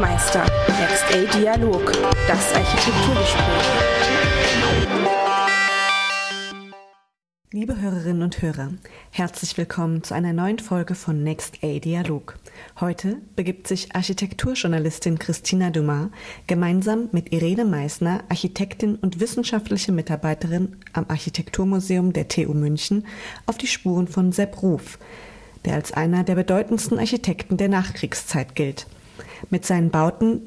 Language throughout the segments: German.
Baumeister. Next A Dialog. Das Architekturgespräch. Liebe Hörerinnen und Hörer, herzlich willkommen zu einer neuen Folge von Next A Dialog. Heute begibt sich Architekturjournalistin Christina Dumas gemeinsam mit Irene Meissner, Architektin und wissenschaftliche Mitarbeiterin am Architekturmuseum der TU München, auf die Spuren von Sepp Ruf, der als einer der bedeutendsten Architekten der Nachkriegszeit gilt. Mit seinen Bauten,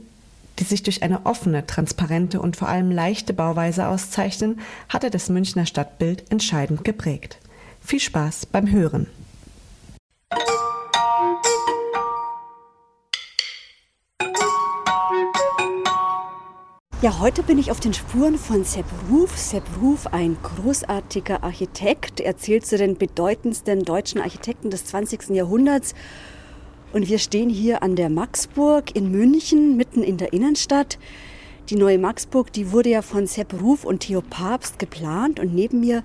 die sich durch eine offene, transparente und vor allem leichte Bauweise auszeichnen, hat er das Münchner Stadtbild entscheidend geprägt. Viel Spaß beim Hören. Ja, heute bin ich auf den Spuren von Sepp Ruf. Sepp Ruf, ein großartiger Architekt, er zählt zu den bedeutendsten deutschen Architekten des 20. Jahrhunderts. Und wir stehen hier an der Maxburg in München, mitten in der Innenstadt. Die neue Maxburg, die wurde ja von Sepp Ruf und Theo Papst geplant und neben mir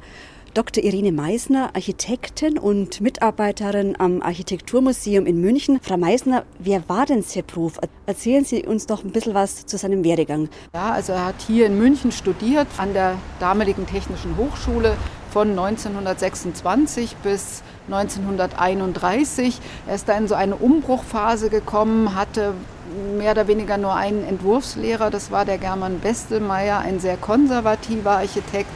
Dr. Irene Meisner, Architektin und Mitarbeiterin am Architekturmuseum in München. Frau Meisner, wer war denn Sepp Ruf? Erzählen Sie uns doch ein bisschen was zu seinem Werdegang. Ja, also er hat hier in München studiert, an der damaligen Technischen Hochschule von 1926 bis 1931. Er ist da in so eine Umbruchphase gekommen, hatte mehr oder weniger nur einen Entwurfslehrer, das war der German Bestelmeier, ein sehr konservativer Architekt.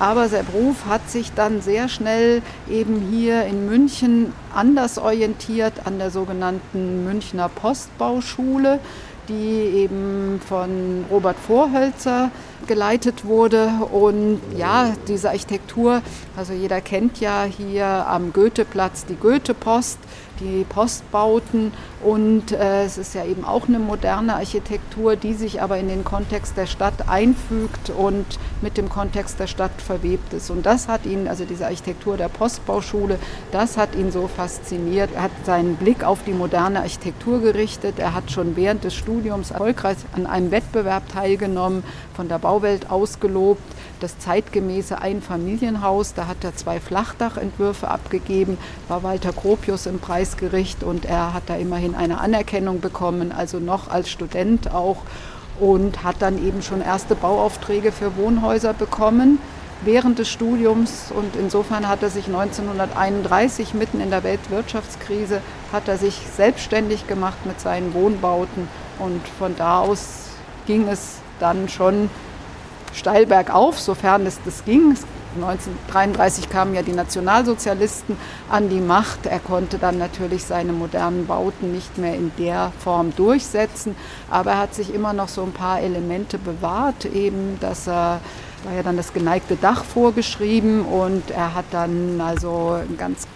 Aber Sepp Ruf hat sich dann sehr schnell eben hier in München anders orientiert an der sogenannten Münchner Postbauschule, die eben von Robert Vorhölzer geleitet wurde. Und ja, diese Architektur, also jeder kennt ja hier am Goetheplatz die Goethepost die Postbauten und äh, es ist ja eben auch eine moderne Architektur, die sich aber in den Kontext der Stadt einfügt und mit dem Kontext der Stadt verwebt ist. Und das hat ihn, also diese Architektur der Postbauschule, das hat ihn so fasziniert. Er hat seinen Blick auf die moderne Architektur gerichtet. Er hat schon während des Studiums erfolgreich an einem Wettbewerb teilgenommen, von der Bauwelt ausgelobt das zeitgemäße Einfamilienhaus. Da hat er zwei Flachdachentwürfe abgegeben, war Walter Gropius im Preisgericht und er hat da immerhin eine Anerkennung bekommen, also noch als Student auch und hat dann eben schon erste Bauaufträge für Wohnhäuser bekommen während des Studiums. Und insofern hat er sich 1931 mitten in der Weltwirtschaftskrise hat er sich selbstständig gemacht mit seinen Wohnbauten. Und von da aus ging es dann schon steil bergauf, sofern es das ging. 1933 kamen ja die Nationalsozialisten an die Macht. Er konnte dann natürlich seine modernen Bauten nicht mehr in der Form durchsetzen, aber er hat sich immer noch so ein paar Elemente bewahrt, eben, dass er war ja dann das geneigte Dach vorgeschrieben und er hat dann also ganz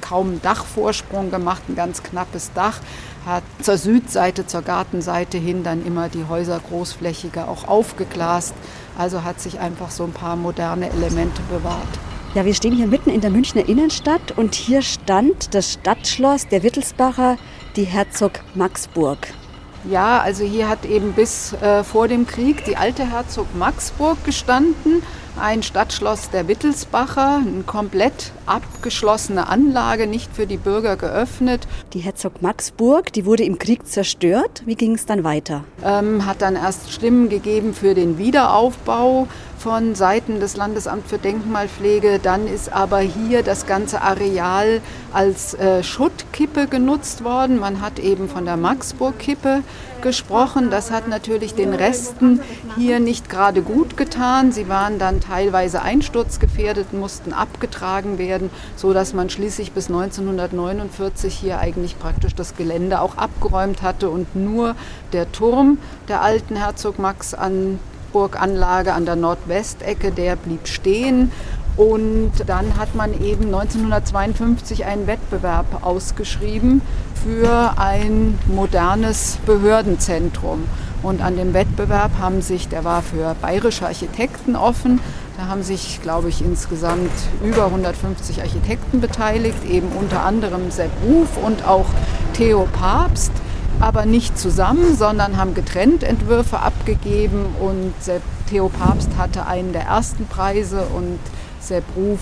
kaum Dachvorsprung gemacht, ein ganz knappes Dach, hat zur Südseite, zur Gartenseite hin dann immer die Häuser großflächiger auch aufgeglast. Also hat sich einfach so ein paar moderne Elemente bewahrt. Ja, wir stehen hier mitten in der Münchner Innenstadt und hier stand das Stadtschloss der Wittelsbacher, die Herzog Maxburg. Ja, also hier hat eben bis äh, vor dem Krieg die alte Herzog Maxburg gestanden ein Stadtschloss der Wittelsbacher, eine komplett abgeschlossene Anlage, nicht für die Bürger geöffnet. Die Herzog Maxburg, die wurde im Krieg zerstört. Wie ging es dann weiter? Ähm, hat dann erst Stimmen gegeben für den Wiederaufbau von Seiten des Landesamts für Denkmalpflege. Dann ist aber hier das ganze Areal als äh, Schuttkippe genutzt worden. Man hat eben von der Maxburg-Kippe gesprochen. Das hat natürlich den Resten hier nicht gerade gut getan. Sie waren dann teilweise einsturzgefährdet, mussten abgetragen werden, sodass man schließlich bis 1949 hier eigentlich praktisch das Gelände auch abgeräumt hatte und nur der Turm der alten Herzog Max an Burganlage an der Nordwestecke, der blieb stehen. Und dann hat man eben 1952 einen Wettbewerb ausgeschrieben für ein modernes Behördenzentrum. Und an dem Wettbewerb haben sich, der war für bayerische Architekten offen, da haben sich, glaube ich, insgesamt über 150 Architekten beteiligt, eben unter anderem Sepp Ruf und auch Theo Papst aber nicht zusammen, sondern haben getrennt Entwürfe abgegeben und Theo Papst hatte einen der ersten Preise und Sepp Ruf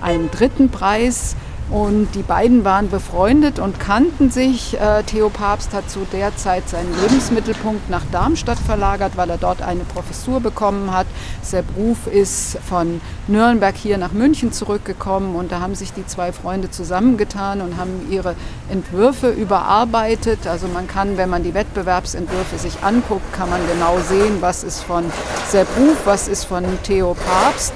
einen dritten Preis. Und die beiden waren befreundet und kannten sich. Äh, Theo Papst hat zu der Zeit seinen Lebensmittelpunkt nach Darmstadt verlagert, weil er dort eine Professur bekommen hat. Sepp Ruf ist von Nürnberg hier nach München zurückgekommen und da haben sich die zwei Freunde zusammengetan und haben ihre Entwürfe überarbeitet. Also man kann, wenn man die Wettbewerbsentwürfe sich anguckt, kann man genau sehen, was ist von Sepp Ruf, was ist von Theo Papst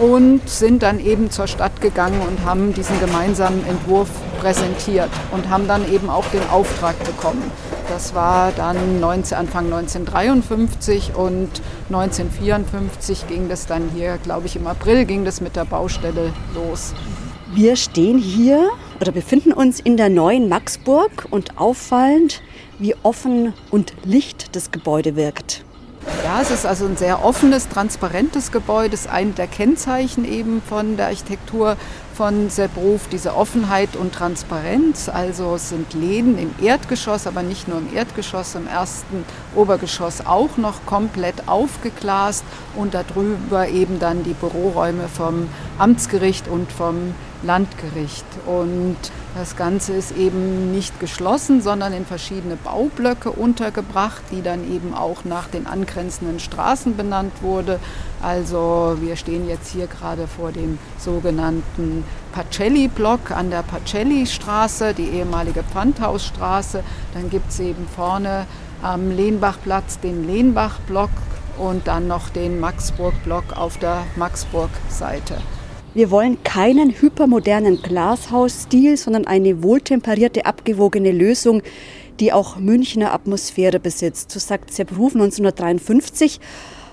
und sind dann eben zur Stadt gegangen und haben diesen gemeinsamen Entwurf präsentiert und haben dann eben auch den Auftrag bekommen. Das war dann 19, Anfang 1953 und 1954 ging das dann hier, glaube ich, im April ging das mit der Baustelle los. Wir stehen hier oder befinden uns in der neuen Maxburg und auffallend, wie offen und licht das Gebäude wirkt. Ja, es ist also ein sehr offenes, transparentes Gebäude. Das ist ein der Kennzeichen eben von der Architektur von Sepp Ruf, diese Offenheit und Transparenz. Also es sind Läden im Erdgeschoss, aber nicht nur im Erdgeschoss, im ersten Obergeschoss auch noch komplett aufgeglast und darüber eben dann die Büroräume vom Amtsgericht und vom Landgericht. Und das Ganze ist eben nicht geschlossen, sondern in verschiedene Baublöcke untergebracht, die dann eben auch nach den angrenzenden Straßen benannt wurde. Also wir stehen jetzt hier gerade vor dem sogenannten Pacelli-Block an der Pacelli-Straße, die ehemalige Pfandhausstraße. Dann gibt es eben vorne am Lehnbachplatz den Lehnbach-Block und dann noch den Maxburg-Block auf der Maxburg-Seite. Wir wollen keinen hypermodernen Glashausstil, sondern eine wohltemperierte, abgewogene Lösung, die auch Münchner Atmosphäre besitzt. So sagt Sepp Ruf 1953.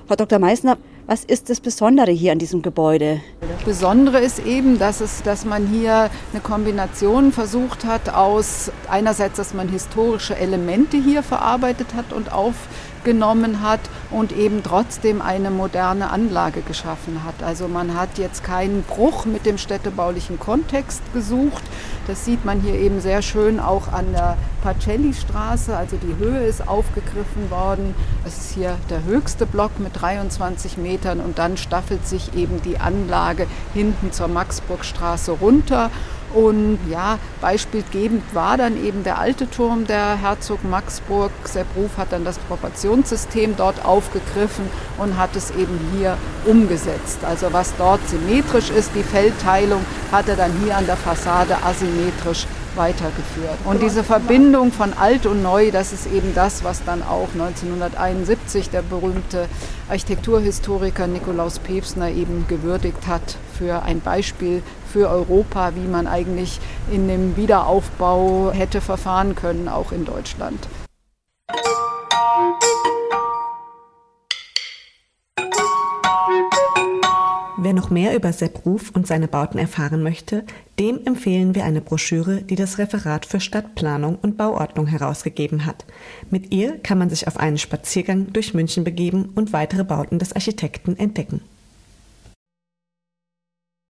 Frau Dr. Meissner, was ist das Besondere hier an diesem Gebäude? Das Besondere ist eben, dass, es, dass man hier eine Kombination versucht hat aus einerseits, dass man historische Elemente hier verarbeitet hat und auf genommen hat und eben trotzdem eine moderne Anlage geschaffen hat. Also man hat jetzt keinen Bruch mit dem städtebaulichen Kontext gesucht. Das sieht man hier eben sehr schön auch an der Pacelli-Straße. Also die Höhe ist aufgegriffen worden. Es ist hier der höchste Block mit 23 Metern und dann staffelt sich eben die Anlage hinten zur Maxburgstraße runter. Und ja, beispielgebend war dann eben der alte Turm der Herzog Maxburg. Sepp Ruf hat dann das Proportionssystem dort aufgegriffen und hat es eben hier umgesetzt. Also was dort symmetrisch ist, die Feldteilung, hat er dann hier an der Fassade asymmetrisch weitergeführt. Und diese Verbindung von alt und neu, das ist eben das, was dann auch 1971 der berühmte Architekturhistoriker Nikolaus Pevsner eben gewürdigt hat für ein Beispiel für Europa, wie man eigentlich in dem Wiederaufbau hätte verfahren können, auch in Deutschland. Noch mehr über Sepp Ruf und seine Bauten erfahren möchte, dem empfehlen wir eine Broschüre, die das Referat für Stadtplanung und Bauordnung herausgegeben hat. Mit ihr kann man sich auf einen Spaziergang durch München begeben und weitere Bauten des Architekten entdecken.